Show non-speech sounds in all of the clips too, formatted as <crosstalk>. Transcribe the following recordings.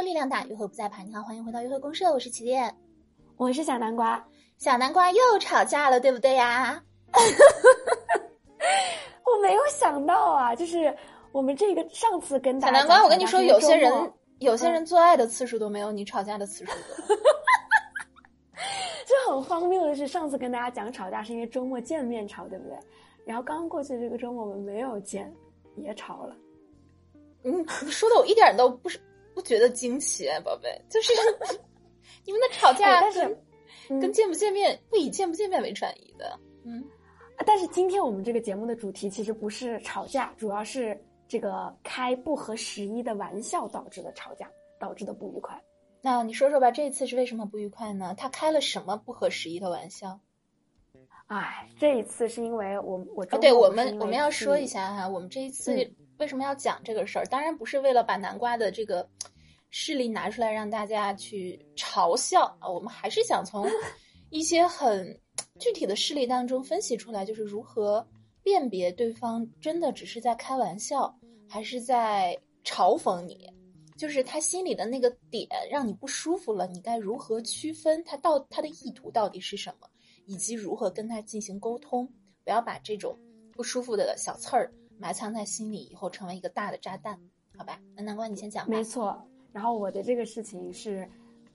多力量大，约会不再怕。你好，欢迎回到约会公社，我是起点，我是小南瓜。小南瓜又吵架了，对不对呀？<laughs> 我没有想到啊，就是我们这个上次跟小南瓜，我跟你说，有些人有些人做爱的次数都没有你吵架的次数多。<laughs> 就很荒谬的是，上次跟大家讲吵架是因为周末见面吵，对不对？然后刚刚过去这个周末我们没有见，也吵了。嗯，你说的我一点都不是不觉得惊奇，宝贝，<laughs> 就是 <laughs> 你们的吵架，但是跟见不见面不以见不见面为转移的。嗯，但是今天我们这个节目的主题其实不是吵架，主要是这个开不合时宜的玩笑导致的吵架，导致的不愉快。那你说说吧，这次是为什么不愉快呢？他开了什么不合时宜的玩笑？哎，这一次是因为我我对我们我们要说一下哈，我们这一次。为什么要讲这个事儿？当然不是为了把南瓜的这个事例拿出来让大家去嘲笑啊，我们还是想从 <laughs> 一些很具体的事例当中分析出来，就是如何辨别对方真的只是在开玩笑，还是在嘲讽你，就是他心里的那个点让你不舒服了，你该如何区分他到他的意图到底是什么，以及如何跟他进行沟通，不要把这种不舒服的小刺儿。埋藏在心里，以后成为一个大的炸弹，好吧？那南瓜你先讲。没错，然后我的这个事情是，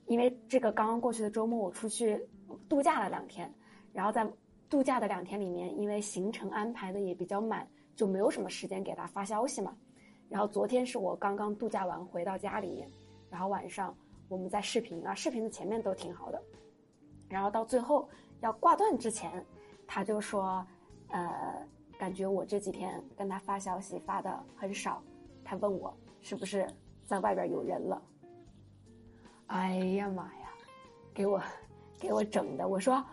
因为这个刚刚过去的周末我出去度假了两天，然后在度假的两天里面，因为行程安排的也比较满，就没有什么时间给他发消息嘛。然后昨天是我刚刚度假完回到家里面，然后晚上我们在视频啊，视频的前面都挺好的，然后到最后要挂断之前，他就说，呃。感觉我这几天跟他发消息发的很少，他问我是不是在外边有人了。哎呀妈呀，给我给我整的！我说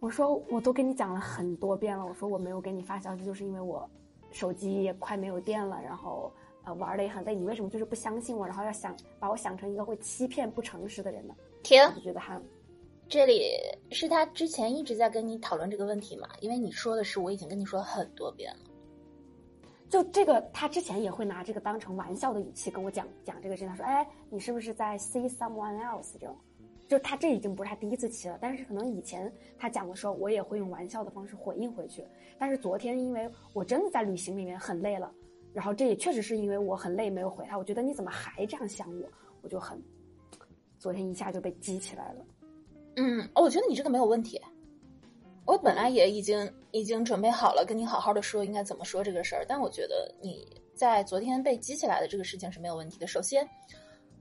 我说我都跟你讲了很多遍了，我说我没有给你发消息，就是因为我手机也快没有电了，然后呃玩的也很累。你为什么就是不相信我，然后要想把我想成一个会欺骗、不诚实的人呢？停，就觉得他。这里是他之前一直在跟你讨论这个问题嘛？因为你说的是我已经跟你说很多遍了。就这个，他之前也会拿这个当成玩笑的语气跟我讲讲这个事。他说：“哎，你是不是在 see someone else？” 这种，就他这已经不是他第一次提了。但是可能以前他讲的时候，我也会用玩笑的方式回应回去。但是昨天因为我真的在旅行里面很累了，然后这也确实是因为我很累没有回他。我觉得你怎么还这样想我？我就很，昨天一下就被激起来了。嗯，我觉得你这个没有问题。我本来也已经已经准备好了，跟你好好的说应该怎么说这个事儿。但我觉得你在昨天被激起来的这个事情是没有问题的。首先，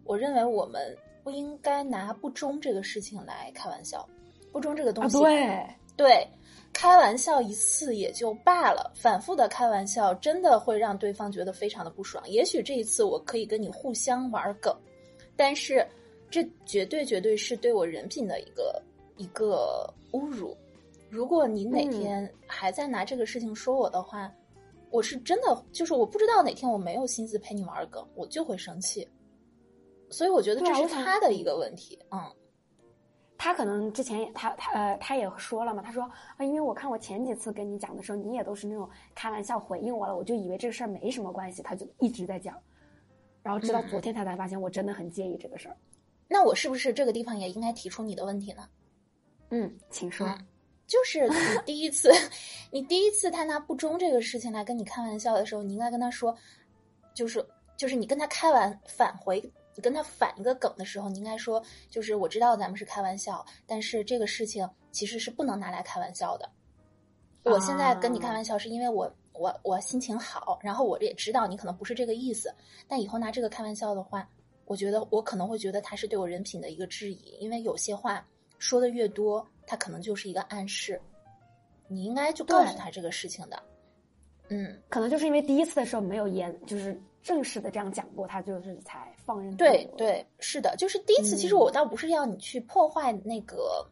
我认为我们不应该拿不忠这个事情来开玩笑。不忠这个东西，对对，开玩笑一次也就罢了，反复的开玩笑真的会让对方觉得非常的不爽。也许这一次我可以跟你互相玩梗，但是。这绝对绝对是对我人品的一个一个侮辱。如果你哪天还在拿这个事情说我的话，我是真的就是我不知道哪天我没有心思陪你玩梗，我就会生气。所以我觉得这是他的一个问题。嗯，他可能之前也他他呃他也说了嘛，他说啊，因为我看我前几次跟你讲的时候，你也都是那种开玩笑回应我了，我就以为这个事儿没什么关系，他就一直在讲，然后直到昨天他才发现我真的很介意这个事儿。那我是不是这个地方也应该提出你的问题呢？嗯，请说。就是你第一次，<laughs> 你第一次他拿不忠这个事情来跟你开玩笑的时候，你应该跟他说，就是就是你跟他开完返回，你跟他反一个梗的时候，你应该说，就是我知道咱们是开玩笑，但是这个事情其实是不能拿来开玩笑的。我现在跟你开玩笑是因为我我我心情好，然后我也知道你可能不是这个意思，但以后拿这个开玩笑的话。我觉得我可能会觉得他是对我人品的一个质疑，因为有些话说的越多，他可能就是一个暗示。你应该就告诉他这个事情的，嗯，可能就是因为第一次的时候没有言，就是正式的这样讲过，他就是才放任。对对，是的，就是第一次。其实我倒不是要你去破坏那个，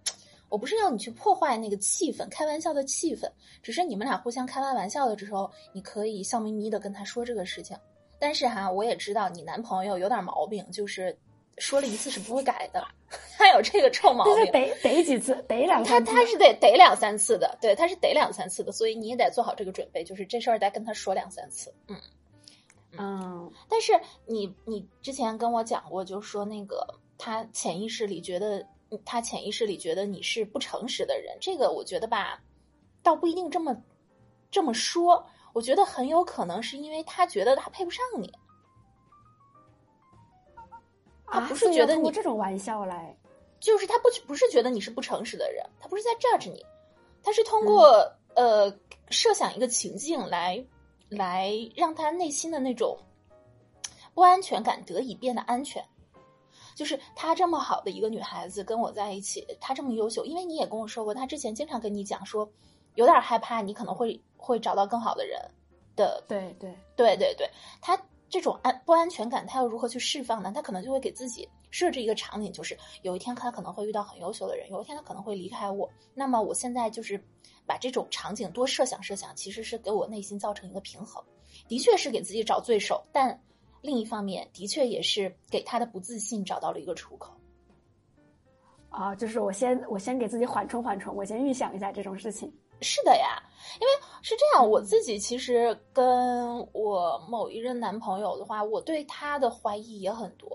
我不是要你去破坏那个气氛，开玩笑的气氛，只是你们俩互相开完玩笑的时候，你可以笑眯眯的跟他说这个事情。但是哈，我也知道你男朋友有点毛病，就是说了一次是不会改的，<laughs> 他有这个臭毛病，得得几次，得两他他是得得两三次的，对，他是得两三次的，所以你也得做好这个准备，就是这事儿得跟他说两三次。嗯，嗯，但是你你之前跟我讲过，就是说那个他潜意识里觉得他潜意识里觉得你是不诚实的人，这个我觉得吧，倒不一定这么这么说。我觉得很有可能是因为他觉得他配不上你，他不是觉得你这种玩笑来，就是他不不是觉得你是不诚实的人，他不是在 judge 你，他是通过呃设想一个情境来来让他内心的那种不安全感得以变得安全。就是她这么好的一个女孩子跟我在一起，她这么优秀，因为你也跟我说过，她之前经常跟你讲说，有点害怕你可能会会找到更好的人的。对对对对对，他这种安不安全感，他要如何去释放呢？他可能就会给自己设置一个场景，就是有一天他可能会遇到很优秀的人，有一天他可能会离开我。那么我现在就是把这种场景多设想设想，其实是给我内心造成一个平衡，的确是给自己找罪受，但。另一方面，的确也是给他的不自信找到了一个出口。啊，就是我先我先给自己缓冲缓冲，我先预想一下这种事情。是的呀，因为是这样，我自己其实跟我某一任男朋友的话，我对他的怀疑也很多，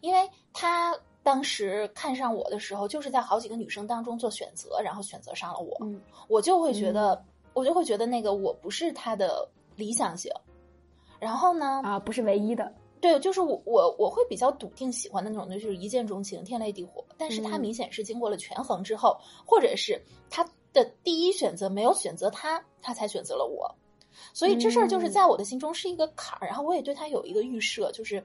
因为他当时看上我的时候，就是在好几个女生当中做选择，然后选择上了我，我就会觉得，我就会觉得那个我不是他的理想型。然后呢？啊，不是唯一的。对，就是我我我会比较笃定喜欢的那种，就是一见钟情、天雷地火。但是他明显是经过了权衡之后，或者是他的第一选择没有选择他，他才选择了我。所以这事儿就是在我的心中是一个坎儿。然后我也对他有一个预设，就是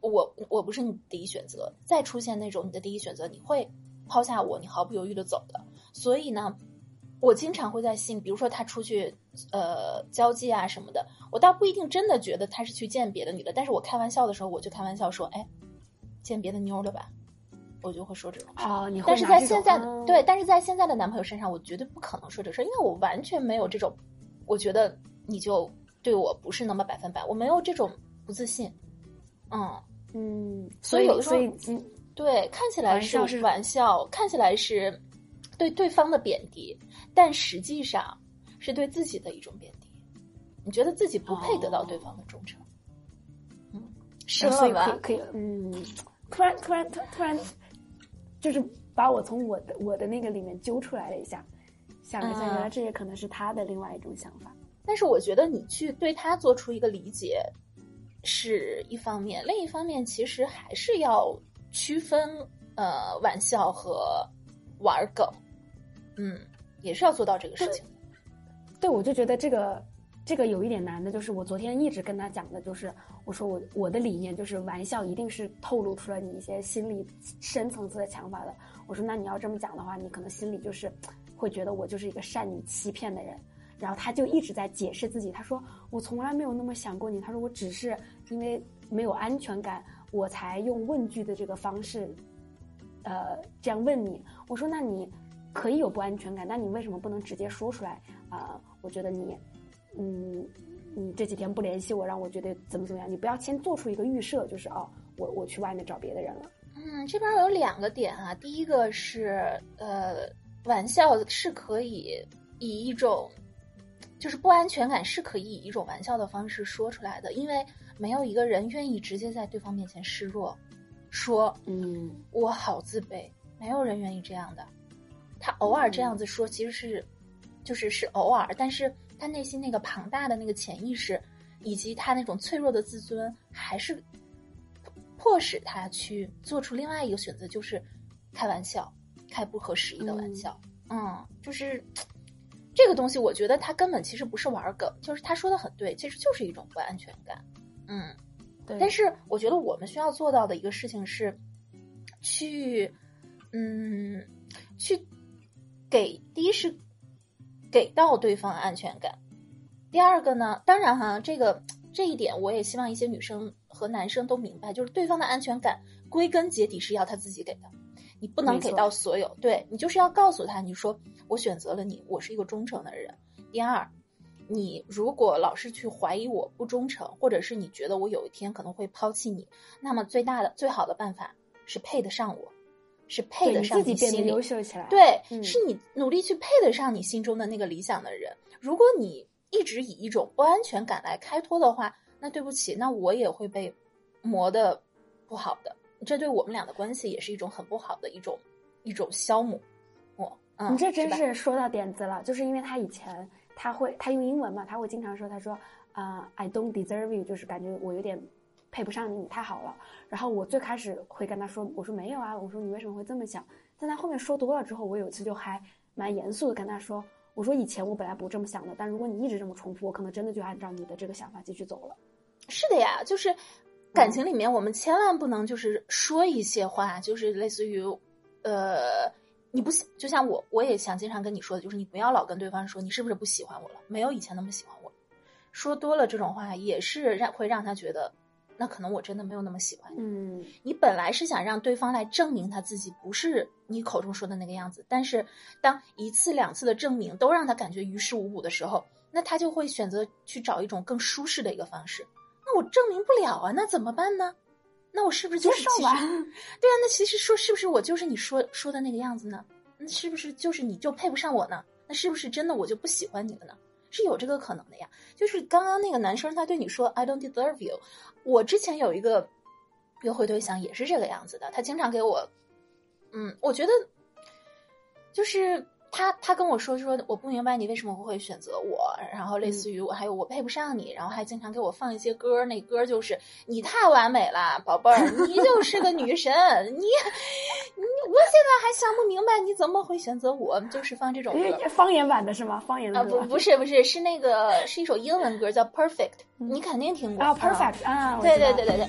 我我不是你第一选择，再出现那种你的第一选择，你会抛下我，你毫不犹豫的走的。所以呢。我经常会在信，比如说他出去，呃，交际啊什么的，我倒不一定真的觉得他是去见别的女的，但是我开玩笑的时候，我就开玩笑说，哎，见别的妞了吧，我就会说这种话。你但是在现在的对，但是在现在的男朋友身上，我绝对不可能说这事，因为我完全没有这种，我觉得你就对我不是那么百分百，我没有这种不自信。嗯嗯，所以有的时候，对，看起来是玩笑，看起来是对对方的贬低。但实际上是对自己的一种贬低，你觉得自己不配得到对方的忠诚，嗯，是吧？可以，嗯，突然突然突突然，就是把我从我的我的那个里面揪出来了一下，想了一下，原来这也可能是他的另外一种想法。但是我觉得你去对他做出一个理解是一方面，另一方面其实还是要区分呃玩笑和玩梗，嗯。也是要做到这个事情，对，我就觉得这个这个有一点难的，就是我昨天一直跟他讲的，就是我说我我的理念就是玩笑一定是透露出了你一些心理深层次的想法的。我说那你要这么讲的话，你可能心里就是会觉得我就是一个善于欺骗的人。然后他就一直在解释自己，他说我从来没有那么想过你，他说我只是因为没有安全感，我才用问句的这个方式，呃，这样问你。我说那你。可以有不安全感，但你为什么不能直接说出来啊？我觉得你，嗯，你这几天不联系我，让我觉得怎么怎么样？你不要先做出一个预设，就是哦，我我去外面找别的人了。嗯，这边有两个点啊，第一个是呃，玩笑是可以以一种，就是不安全感是可以以一种玩笑的方式说出来的，因为没有一个人愿意直接在对方面前示弱，说嗯，我好自卑，没有人愿意这样的。他偶尔这样子说，其实是，就是是偶尔，但是他内心那个庞大的那个潜意识，以及他那种脆弱的自尊，还是迫使他去做出另外一个选择，就是开玩笑，开不合时宜的玩笑。嗯，就是这个东西，我觉得他根本其实不是玩梗，就是他说的很对，其实就是一种不安全感。嗯，对。但是我觉得我们需要做到的一个事情是，去，嗯，去。给第一是给到对方安全感，第二个呢，当然哈，这个这一点我也希望一些女生和男生都明白，就是对方的安全感归根结底是要他自己给的，你不能给到所有，对你就是要告诉他，你说我选择了你，我是一个忠诚的人。第二，你如果老是去怀疑我不忠诚，或者是你觉得我有一天可能会抛弃你，那么最大的最好的办法是配得上我。是配得上你心里，对，是你努力去配得上你心中的那个理想的人。如果你一直以一种不安全感来开脱的话，那对不起，那我也会被磨的不好的，这对我们俩的关系也是一种很不好的一种一种消磨。我，嗯，你这真是说到点子了，就是因为他以前他会他用英文嘛，他会经常说，他说啊、i don't deserve you，就是感觉我有点配不上你，你太好了。然后我最开始会跟他说，我说没有啊，我说你为什么会这么想？但他后面说多了之后，我有一次就还蛮严肃的跟他说，我说以前我本来不这么想的，但如果你一直这么重复，我可能真的就按照你的这个想法继续走了。是的呀，就是感情里面，我们千万不能就是说一些话，就是类似于，呃，你不喜，就像我，我也想经常跟你说的，就是你不要老跟对方说你是不是不喜欢我了，没有以前那么喜欢我了。说多了这种话，也是让会让他觉得，那可能我真的没有那么喜欢你。嗯，你本来是想让对方来证明他自己不是你口中说的那个样子，但是当一次两次的证明都让他感觉于事无补的时候，那他就会选择去找一种更舒适的一个方式。那我证明不了啊，那怎么办呢？那我是不是就是其实。对啊，那其实说是不是我就是你说说的那个样子呢？那是不是就是你就配不上我呢？那是不是真的我就不喜欢你了呢？是有这个可能的呀。就是刚刚那个男生他对你说 “I don't deserve you”，我之前有一个约会对象也是这个样子的，他经常给我，嗯，我觉得就是他他跟我说说我不明白你为什么会选择我，然后类似于我还有我配不上你，然后还经常给我放一些歌，那歌就是你太完美了，宝贝儿，你就是个女神，你你我现在还想不明白你怎么会选择我，就是放这种歌。<laughs> 方言版的是吗？方言啊，的不不是不是，是那个是一首英文歌，叫 Perfect，你肯定听过啊，perfect 啊，对对对对对。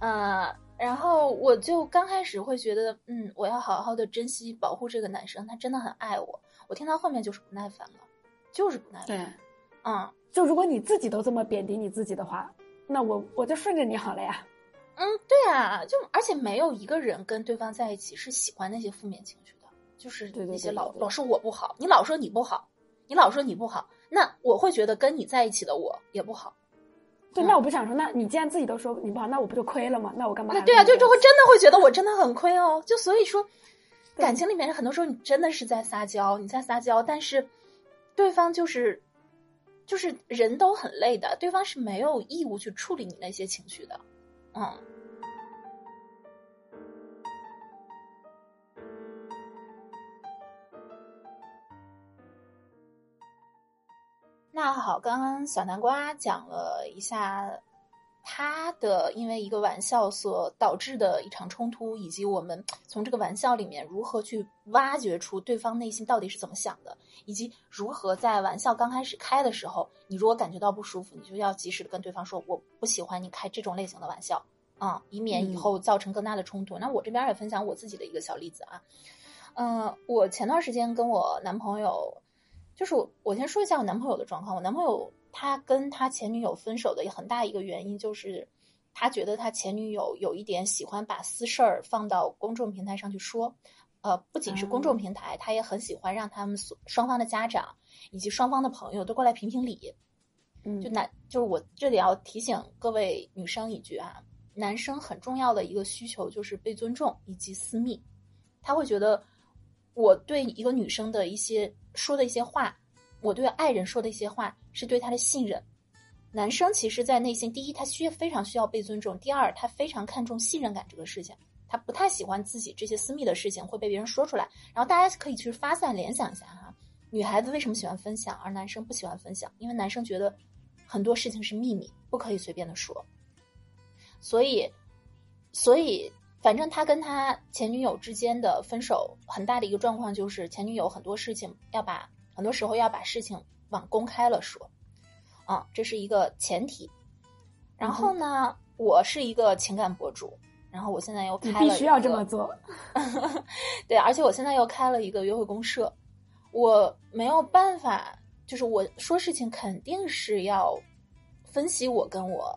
呃，然后我就刚开始会觉得，嗯，我要好好的珍惜保护这个男生，他真的很爱我。我听到后面就是不耐烦了，就是不耐烦。对，嗯就如果你自己都这么贬低你自己的话，那我我就顺着你好了呀。嗯，对啊，就而且没有一个人跟对方在一起是喜欢那些负面情绪的，就是那些对对对老老说我不好，你老说你不好，你老说你不好，那我会觉得跟你在一起的我也不好。对，嗯那我不想说，那你既然自己都说你不好，那我不就亏了吗？那我干嘛对啊？就就会真的会觉得我真的很亏哦。就所以说，感情里面很多时候你真的是在撒娇，你在撒娇，但是对方就是就是人都很累的，对方是没有义务去处理你那些情绪的。嗯。那好，刚刚小南瓜讲了一下他的因为一个玩笑所导致的一场冲突，以及我们从这个玩笑里面如何去挖掘出对方内心到底是怎么想的，以及如何在玩笑刚开始开的时候，你如果感觉到不舒服，你就要及时的跟对方说我不喜欢你开这种类型的玩笑啊、以免以后造成更大的冲突。那我这边也分享我自己的一个小例子啊，嗯、我前段时间跟我男朋友。就是我，我先说一下我男朋友的状况。我男朋友他跟他前女友分手的很大一个原因就是，他觉得他前女友有一点喜欢把私事儿放到公众平台上去说，呃，不仅是公众平台，他也很喜欢让他们所双方的家长以及双方的朋友都过来评评理。嗯，就男，就是我这里要提醒各位女生一句啊，男生很重要的一个需求就是被尊重以及私密。他会觉得我对一个女生的一些说的一些话，我对爱人说的一些话是对他的信任。男生其实，在内心，第一，他需非常需要被尊重；第二，他非常看重信任感这个事情。他不太喜欢自己这些私密的事情会被别人说出来。然后大家可以去发散联想一下哈，女孩子为什么喜欢分享，而男生不喜欢分享？因为男生觉得很多事情是秘密，不可以随便的说。所以，所以，反正他跟他前女友之间的分手，很大的一个状况就是前女友很多事情要把很多时候要把事情往公开了说，啊，这是一个前提。然后呢，我是一个情感博主，然后我现在又开了必须要这么做。<laughs> 对，而且我现在又开了一个约会公社，我没有办法，就是我说事情肯定是要分析我跟我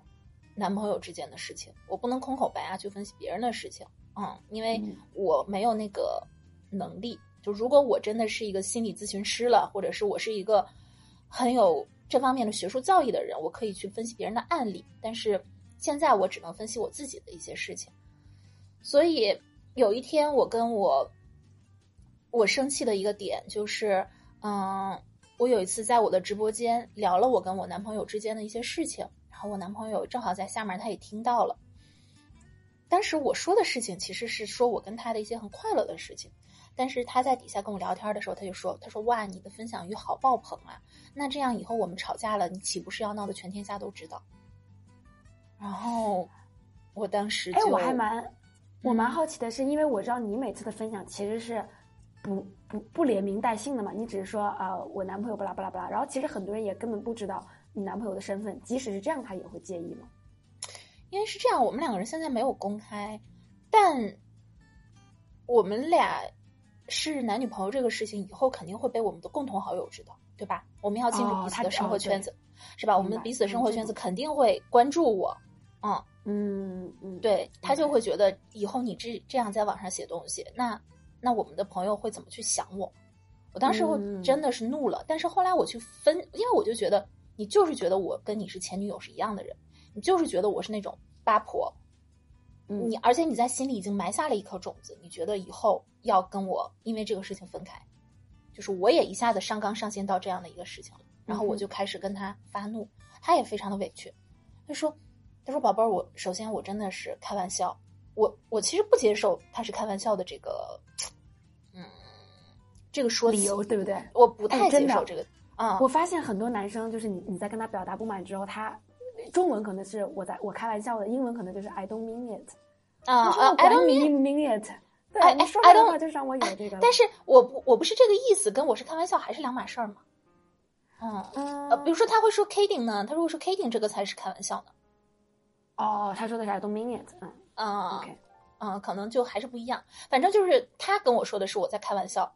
男朋友之间的事情，我不能空口白牙去分析别人的事情，嗯，因为嗯我没有那个能力。就如果我真的是一个心理咨询师了，或者是我是一个很有这方面的学术造诣的人，我可以去分析别人的案例，但是现在我只能分析我自己的一些事情。所以有一天我跟我我生气的一个点就是，嗯，我有一次在我的直播间聊了我跟我男朋友之间的一些事情，然后我男朋友正好在下面，他也听到了。当时我说的事情其实是说我跟他的一些很快乐的事情，但是他在底下跟我聊天的时候，他就说：“他说哇，你的分享欲好爆棚啊！那这样以后我们吵架了，你岂不是要闹得全天下都知道？”然后我当时哎，我还蛮我蛮好奇的是，因为我知道你每次的分享其实是不不不连名带姓的嘛，你只是说啊，我男朋友巴拉巴拉巴拉，然后其实很多人也根本不知道你男朋友的身份，即使是这样，他也会介意吗？因为是这样，我们两个人现在没有公开，但我们俩是男女朋友这个事情，以后肯定会被我们的共同好友知道，对吧？我们要进入彼此的生活圈子，是吧？我们彼此的生活圈子肯定会关注我，嗯嗯嗯，对他就会觉得以后你这这样在网上写东西，那那我们的朋友会怎么去想我？我当时我真的是怒了，但是后来我去分，因为我就觉得你就是觉得我跟你是前女友是一样的人。你就是觉得我是那种八婆，你而且你在心里已经埋下了一颗种子，你觉得以后要跟我因为这个事情分开，就是我也一下子上纲上线到这样的一个事情了，然后我就开始跟他发怒，他也非常的委屈，他说：“他说宝贝儿，我首先我真的是开玩笑，我我其实不接受他是开玩笑的这个，嗯，这个说理由对不对？我不太接受这个啊。我发现很多男生就是你你在跟他表达不满之后，他。中文可能是我在我开玩笑的，英文可能就是 I don't mean it，啊啊，I don't mean it，对，你说这个话就让我有这个。但是我不我不是这个意思，跟我是开玩笑还是两码事儿嘛。嗯呃，比如说他会说 kidding 呢，他如果说 kidding 这个才是开玩笑呢。哦，他说的是 I don't mean it，嗯嗯嗯，可能就还是不一样。反正就是他跟我说的是我在开玩笑，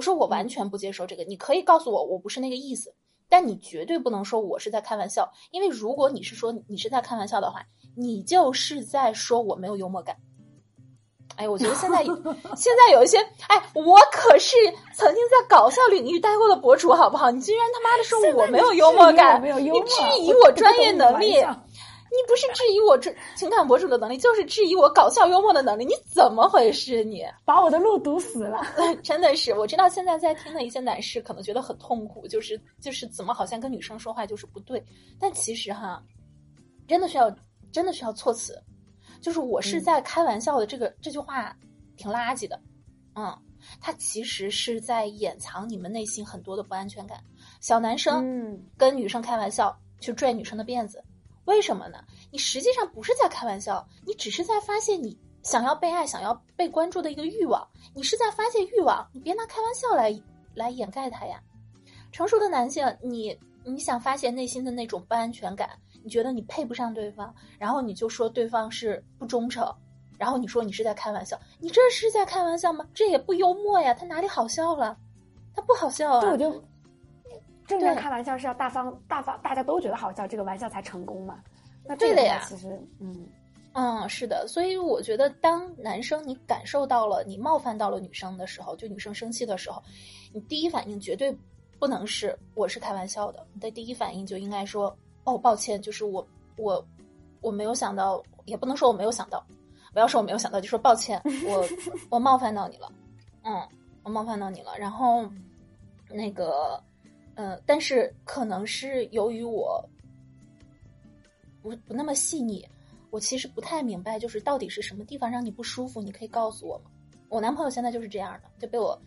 我说我完全不接受这个，你可以告诉我我不是那个意思。但你绝对不能说我是在开玩笑，因为如果你是说你是在开玩笑的话，你就是在说我没有幽默感。哎，我觉得现在 <laughs> 现在有一些，哎，我可是曾经在搞笑领域待过的博主，好不好？你居然他妈的说我没有幽默感，你质疑我专业能力。你不是质疑我这情感博主的能力，就是质疑我搞笑幽默的能力，你怎么回事？你把我的路堵死了，<laughs> 真的是。我知道现在在听的一些男士可能觉得很痛苦，就是就是怎么好像跟女生说话就是不对，但其实哈，真的需要真的需要措辞，就是我是在开玩笑的这个这句话挺垃圾的，嗯，他其实是在掩藏你们内心很多的不安全感。小男生跟女生开玩笑去拽女生的辫子。为什么呢？你实际上不是在开玩笑，你只是在发泄你想要被爱、想要被关注的一个欲望。你是在发泄欲望，你别拿开玩笑来来掩盖它呀。成熟的男性，你你想发泄内心的那种不安全感，你觉得你配不上对方，然后你就说对方是不忠诚，然后你说你是在开玩笑，你这是在开玩笑吗？这也不幽默呀，他哪里好笑了？他不好笑啊。我就。正常开玩笑是要大方大方，大家都觉得好笑，这个玩笑才成功嘛？那对的呀，其实，嗯嗯，是的。所以我觉得，当男生你感受到了你冒犯到了女生的时候，就女生生气的时候，你第一反应绝对不能是我是开玩笑的，你的第一反应就应该说哦，抱歉，就是我我我没有想到，也不能说我没有想到，不要说我没有想到，就说抱歉，我 <laughs> 我冒犯到你了，嗯，我冒犯到你了，然后那个。嗯，但是可能是由于我不不那么细腻，我其实不太明白，就是到底是什么地方让你不舒服？你可以告诉我吗？我男朋友现在就是这样的，就被我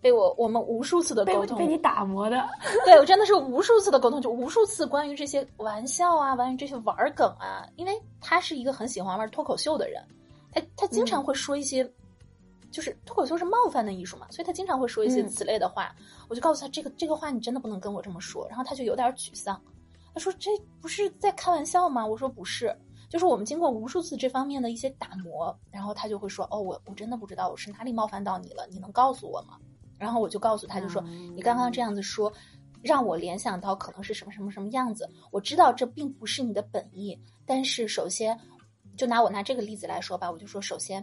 被我我们无数次的沟通，被你打磨的。对我真的是无数次的沟通，就无数次关于这些玩笑啊，关于这些玩梗啊，因为他是一个很喜欢玩脱口秀的人，他他经常会说一些。就是脱口秀是冒犯的艺术嘛，所以他经常会说一些此类的话。我就告诉他，这个这个话你真的不能跟我这么说。然后他就有点沮丧，他说：“这不是在开玩笑吗？”我说：“不是，就是我们经过无数次这方面的一些打磨，然后他就会说：‘哦，我我真的不知道我是哪里冒犯到你了，你能告诉我吗？’然后我就告诉他，就说：‘你刚刚这样子说，让我联想到可能是什么什么什么样子。我知道这并不是你的本意，但是首先，就拿我拿这个例子来说吧，我就说首先。”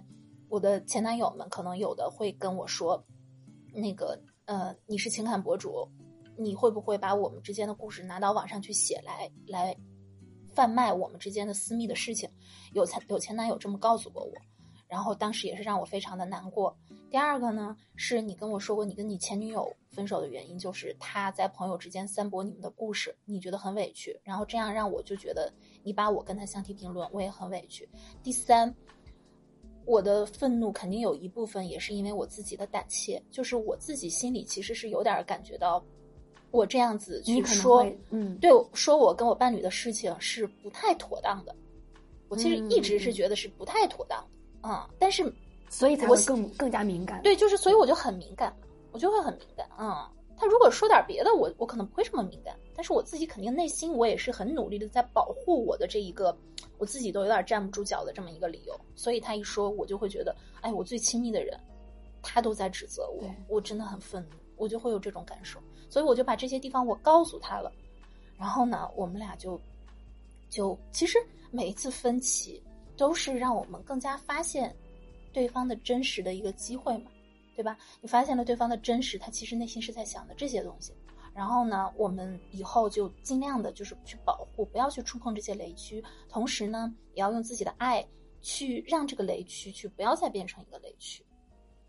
我的前男友们可能有的会跟我说，那个呃，你是情感博主，你会不会把我们之间的故事拿到网上去写来来贩卖我们之间的私密的事情？有前有前男友这么告诉过我，然后当时也是让我非常的难过。第二个呢，是你跟我说过，你跟你前女友分手的原因就是他在朋友之间散播你们的故事，你觉得很委屈，然后这样让我就觉得你把我跟他相提并论，我也很委屈。第三，我的愤怒肯定有一部分也是因为我自己的胆怯，就是我自己心里其实是有点感觉到，我这样子去说，嗯，对，说我跟我伴侣的事情是不太妥当的。我其实一直是觉得是不太妥当的，嗯，但是。所以才会更更加敏感。对，就是所以我就很敏感，我就会很敏感。嗯，他如果说点别的，我我可能不会这么敏感。但是我自己肯定内心我也是很努力的在保护我的这一个，我自己都有点站不住脚的这么一个理由。所以他一说，我就会觉得，哎，我最亲密的人，他都在指责我，我真的很愤怒，我就会有这种感受。所以我就把这些地方我告诉他了，然后呢，我们俩就就其实每一次分歧都是让我们更加发现。对方的真实的一个机会嘛，对吧？你发现了对方的真实，他其实内心是在想的这些东西。然后呢，我们以后就尽量的，就是去保护，不要去触碰这些雷区。同时呢，也要用自己的爱去让这个雷区去不要再变成一个雷区。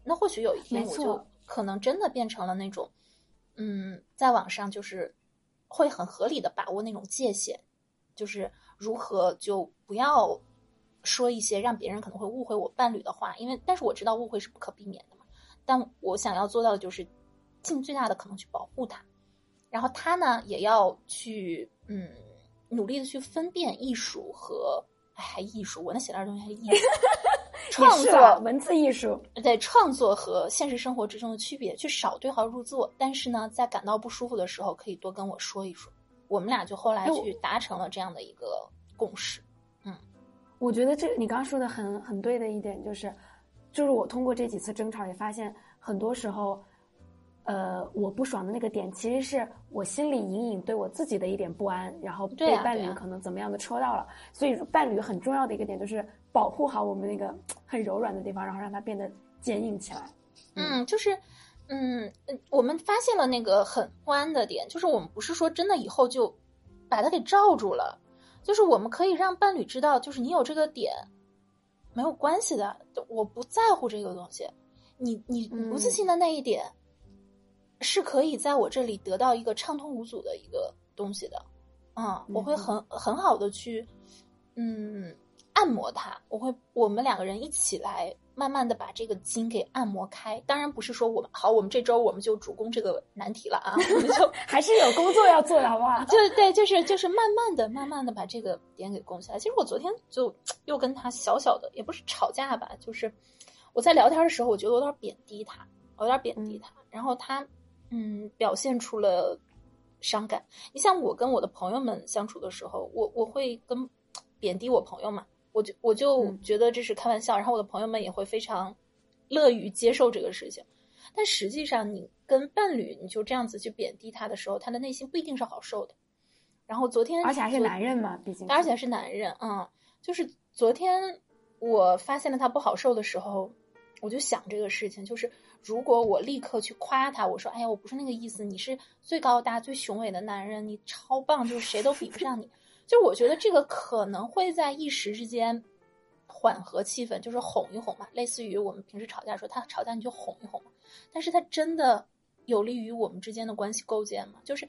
那或许有一天，我就可能真的变成了那种，嗯，在网上就是会很合理的把握那种界限，就是如何就不要。说一些让别人可能会误会我伴侣的话，因为但是我知道误会是不可避免的嘛。但我想要做到的就是尽最大的可能去保护他，然后他呢也要去嗯努力的去分辨艺术和哎还艺术，我那写点东西还是艺术，<laughs> 创作文字艺术对创作和现实生活之中的区别，去少对号入座。但是呢，在感到不舒服的时候，可以多跟我说一说。我们俩就后来去达成了这样的一个共识。嗯我觉得这你刚刚说的很很对的一点就是，就是我通过这几次争吵也发现，很多时候，呃，我不爽的那个点其实是我心里隐隐对我自己的一点不安，然后被伴侣可能怎么样的戳到了。所以伴侣很重要的一个点就是保护好我们那个 <tsk> 很柔软的地方，然后让它变得坚硬起来。嗯，就是，嗯，我们发现了那个很不安的点，就是我们不是说真的以后就把它给罩住了。就是我们可以让伴侣知道，就是你有这个点，没有关系的，我不在乎这个东西。你你不自信的那一点，是可以在我这里得到一个畅通无阻的一个东西的。嗯，我会很很好的去，嗯，按摩它。我会，我们两个人一起来。慢慢的把这个筋给按摩开，当然不是说我们好，我们这周我们就主攻这个难题了啊，<laughs> 我们就 <laughs> 还是有工作要做的，好不好？<laughs> 就对，就是就是慢慢的、慢慢的把这个点给攻下来。其实我昨天就又跟他小小的，也不是吵架吧，就是我在聊天的时候，我觉得我有点贬低他，我有点贬低他，然后他嗯表现出了伤感。你像我跟我的朋友们相处的时候，我我会跟贬低我朋友嘛。我就我就觉得这是开玩笑，然后我的朋友们也会非常乐于接受这个事情。但实际上，你跟伴侣你就这样子去贬低他的时候，他的内心不一定是好受的。然后昨天，而且还是男人嘛，毕竟而且还是男人，嗯，就是昨天我发现了他不好受的时候，我就想这个事情，就是如果我立刻去夸他，我说：“哎呀，我不是那个意思，你是最高大、最雄伟的男人，你超棒，就是谁都比不上你。”就我觉得这个可能会在一时之间缓和气氛，就是哄一哄嘛，类似于我们平时吵架说他吵架你就哄一哄嘛。但是他真的有利于我们之间的关系构建吗？就是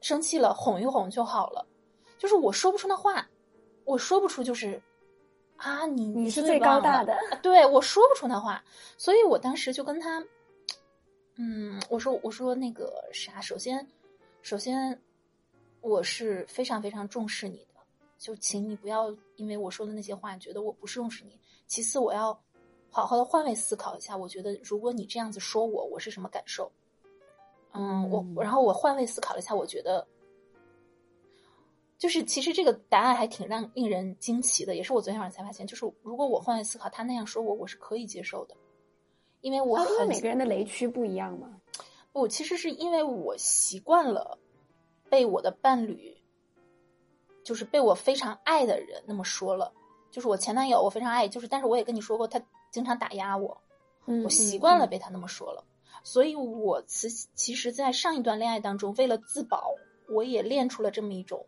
生气了哄一哄就好了。就是我说不出那话，我说不出就是啊，你你是最高大的，对我说不出那话，所以我当时就跟他，嗯，我说我说那个啥，首先首先。我是非常非常重视你的，就请你不要因为我说的那些话觉得我不重视你。其次，我要好好的换位思考一下，我觉得如果你这样子说我，我是什么感受？嗯，我然后我换位思考了一下，我觉得就是其实这个答案还挺让令人惊奇的，也是我昨天晚上才发现，就是如果我换位思考，他那样说我，我是可以接受的，因为我很每个人的雷区不一样嘛。不，其实是因为我习惯了。被我的伴侣，就是被我非常爱的人那么说了，就是我前男友，我非常爱，就是但是我也跟你说过，他经常打压我，我习惯了被他那么说了，所以我其其实，在上一段恋爱当中，为了自保，我也练出了这么一种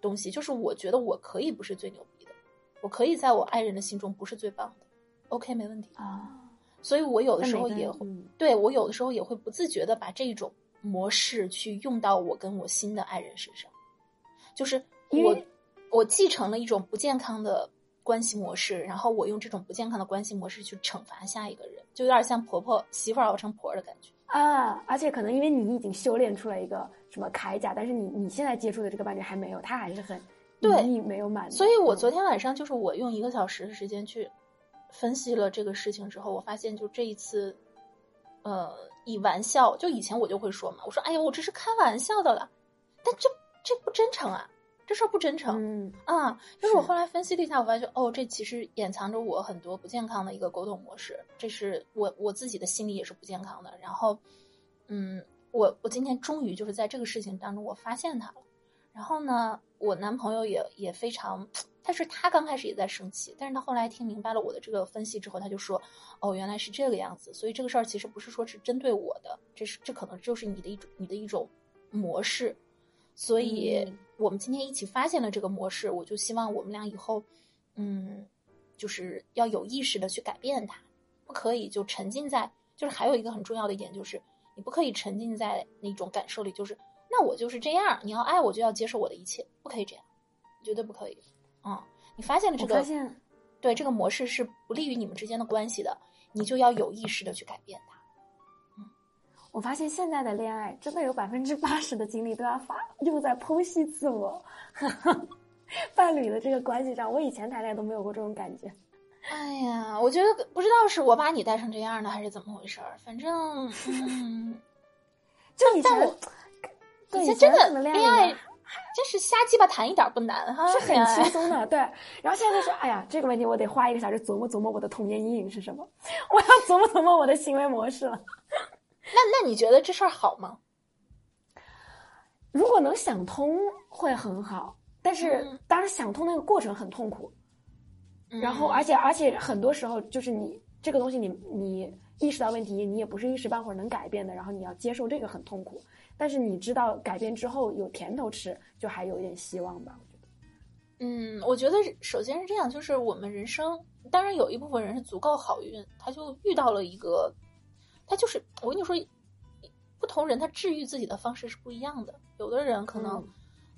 东西，就是我觉得我可以不是最牛逼的，我可以在我爱人的心中不是最棒的，OK 没问题啊。所以我有的时候也会，对我有的时候也会不自觉的把这种模式去用到我跟我新的爱人身上，就是我我继承了一种不健康的关系模式，然后我用这种不健康的关系模式去惩罚下一个人，就有点像婆婆媳妇儿熬成婆的感觉。啊，而且可能因为你已经修炼出了一个什么铠甲，但是你你现在接触的这个伴侣还没有，他还是很对你没有满足。所以我嗯昨天晚上就是我用一个小时的时间去分析了这个事情之后，我发现就这一次，呃，以玩笑，就以前我就会说嘛，我说哎呀，我这是开玩笑的了，但这这不真诚啊，这事儿不真诚。嗯啊，就是我后来分析了一下，我发现哦，这其实掩藏着我很多不健康的一个沟通模式，这是我我自己的心理也是不健康的。然后，嗯，我我今天终于就是在这个事情当中我发现他了。然后呢，我男朋友也也非常，但是他刚开始也在生气，但是他后来听明白了我的这个分析之后，他就说，哦，原来是这个样子，所以这个事儿其实不是说是针对我的，这是这可能就是你的一种你的一种模式。所以嗯我们今天一起发现了这个模式，我就希望我们俩以后，嗯，就是要有意识的去改变它，不可以就沉浸在，就是还有一个很重要的一点就是，你不可以沉浸在那种感受里，就是那我就是这样，你要爱我就要接受我的一切，不可以这样，绝对不可以。嗯，你发现了这个，发现对这个模式是不利于你们之间的关系的，你就要有意识的去改变它。我发现现在的恋爱真的有百分之八十的精力都要发用在剖析自我、<laughs> 伴侣的这个关系上。我以前谈恋爱都没有过这种感觉。哎呀，我觉得不知道是我把你带成这样的，还是怎么回事儿。反正，嗯，<laughs> 就以前以以前真的恋恋爱真是瞎鸡巴谈一点儿不难哈，是很轻松的，对。然后现在就说，哎呀，这个问题我得花一个小时琢磨琢磨我的童年阴影是什么，我要琢磨琢磨我的行为模式了。<laughs> 那那你觉得这事儿好吗？如果能想通会很好，但是嗯当然想通那个过程很痛苦。然后，嗯而且而且很多时候就是你这个东西你，你意识到问题，你也不是一时半会儿能改变的，然后你要接受这个很痛苦。但是你知道改变之后有甜头吃，就还有一点希望吧。我觉得，嗯，我觉得首先是这样，就是我们人生，当然有一部分人是足够好运，他就遇到了一个，他就是我跟你说，不同人他治愈自己的方式是不一样的。有的人可能嗯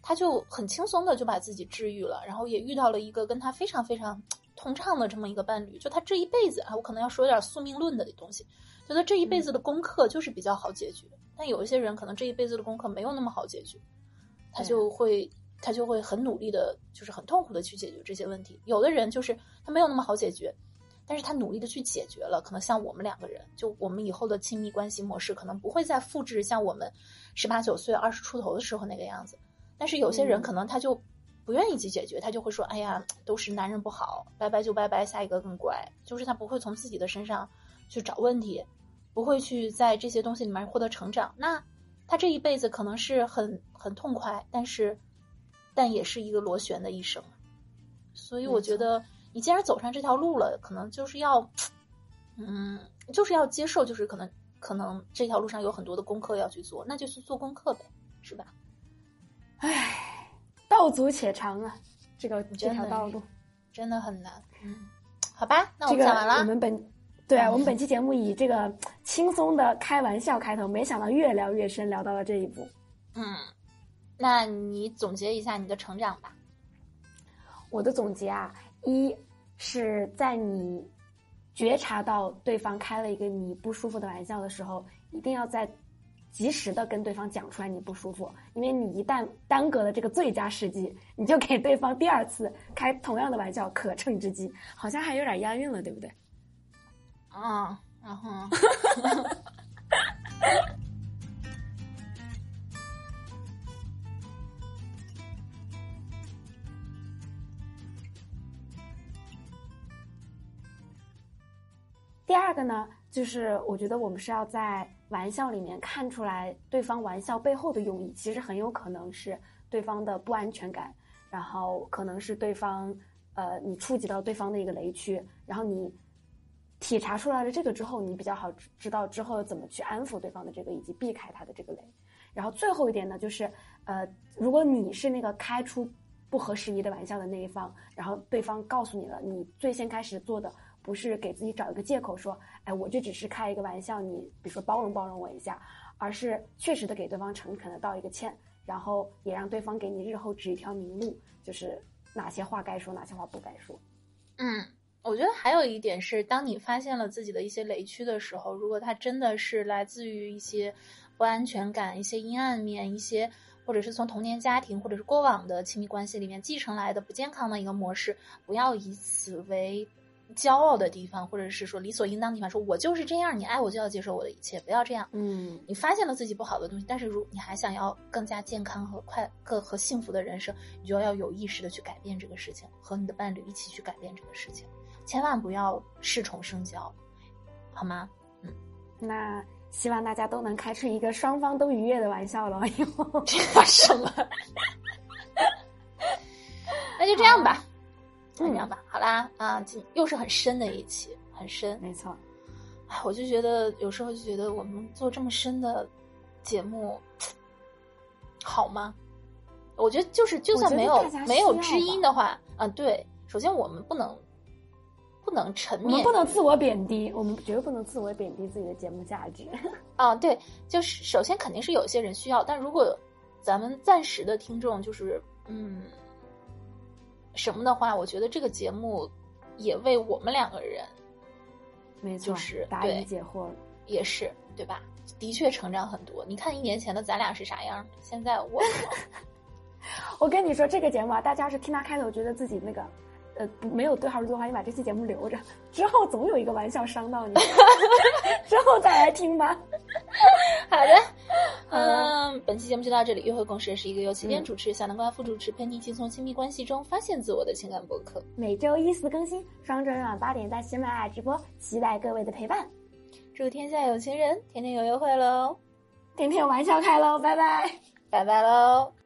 他就很轻松的就把自己治愈了，然后也遇到了一个跟他非常非常通畅的这么一个伴侣，就他这一辈子啊，我可能要说点宿命论的东西，觉得这一辈子的功课就是比较好解决。但有一些人可能这一辈子的功课没有那么好解决，他就会他就会很努力的，就是很痛苦的去解决这些问题。有的人就是他没有那么好解决，但是他努力的去解决了。可能像我们两个人，就我们以后的亲密关系模式，可能不会再复制像我们十八九岁、二十出头的时候那个样子。但是有些人嗯可能他就不愿意去解决，他就会说：“哎呀，都是男人不好，拜拜就拜拜，下一个更乖。”就是他不会从自己的身上去找问题，不会去在这些东西里面获得成长。那他这一辈子可能是很很痛快，但是但也是一个螺旋的一生。所以我觉得，你既然走上这条路了，可能就是要，<tsk> 嗯，就是要接受，就是可能可能这条路上有很多的功课要去做，那就去做功课呗，是吧？唉，道阻且长啊，这个这条道路。真的很难。嗯，好吧，那我们讲完了。我们本对啊，嗯我们本期节目以这个轻松的开玩笑开头，没想到越聊越深，聊到了这一步。嗯，那你总结一下你的成长吧。我的总结啊，一是在你觉察到对方开了一个你不舒服的玩笑的时候，一定要在及时的跟对方讲出来你不舒服，因为你一旦耽搁了这个最佳时机，你就给对方第二次开同样的玩笑可乘之机，好像还有点押韵了，对不对？啊，然后 <laughs> 第二个呢，就是我觉得我们是要在玩笑里面看出来对方玩笑背后的用意，其实很有可能是对方的不安全感，然后可能是对方呃你触及到对方的一个雷区，然后你体察出来了这个之后，你比较好知知道之后怎么去安抚对方的这个以及避开他的这个雷。然后最后一点呢，就是呃，如果你是那个开出不合时宜的玩笑的那一方，然后对方告诉你了你最先开始做的不是给自己找一个借口说，哎，我这只是开一个玩笑，你比如说包容包容我一下，而是确实的给对方诚恳的道一个歉，然后也让对方给你日后指一条明路，就是哪些话该说，哪些话不该说。嗯，我觉得还有一点是，当你发现了自己的一些雷区的时候，如果它真的是来自于一些不安全感、一些阴暗面、一些。或者是从童年家庭或者是过往的亲密关系里面继承来的不健康的一个模式，不要以此为骄傲的地方，或者是说理所应当的地方。说我就是这样，你爱我就要接受我的一切，不要这样。嗯，你发现了自己不好的东西，但是如你还想要更加健康和快更和幸福的人生，你就要有意识的去改变这个事情，和你的伴侣一起去改变这个事情，千万不要恃宠生骄，好吗？嗯，那。希望大家都能开出一个双方都愉悦的玩笑了。以后 <laughs> 这什么？<laughs> 那就这样吧，就这样吧。好啦，啊，今又是很深的一期，很深。没错。哎，我就觉得有时候就觉得我们做这么深的节目好吗？我觉得就是就算没有没有知音的话，啊，对，首先我们不能。不能沉湎，我们不能自我贬低，我们绝对不能自我贬低自己的节目价值。<laughs> 啊，对，就是首先肯定是有些人需要，但如果咱们暂时的听众就是嗯什么的话，我觉得这个节目也为我们两个人，没错，就是答疑解惑，也是对吧？的确成长很多。你看一年前的咱俩是啥样？现在我 <laughs> <laughs> 我跟你说这个节目啊，大家是听他开头觉得自己那个。呃，没有对号入座的话，你把这期节目留着，之后总有一个玩笑伤到你，<laughs> 之后再来听吧。<laughs> 好的，嗯，本期节目就到这里。约会共识是一个由起点主持、小南瓜副主持，陪你一起从亲密关系中发现自我的情感博客。每周一四更新，双周日晚八点在喜马拉雅直播，期待各位的陪伴。祝天下有情人天天有约会喽，天天有玩笑开喽，拜拜，拜拜喽。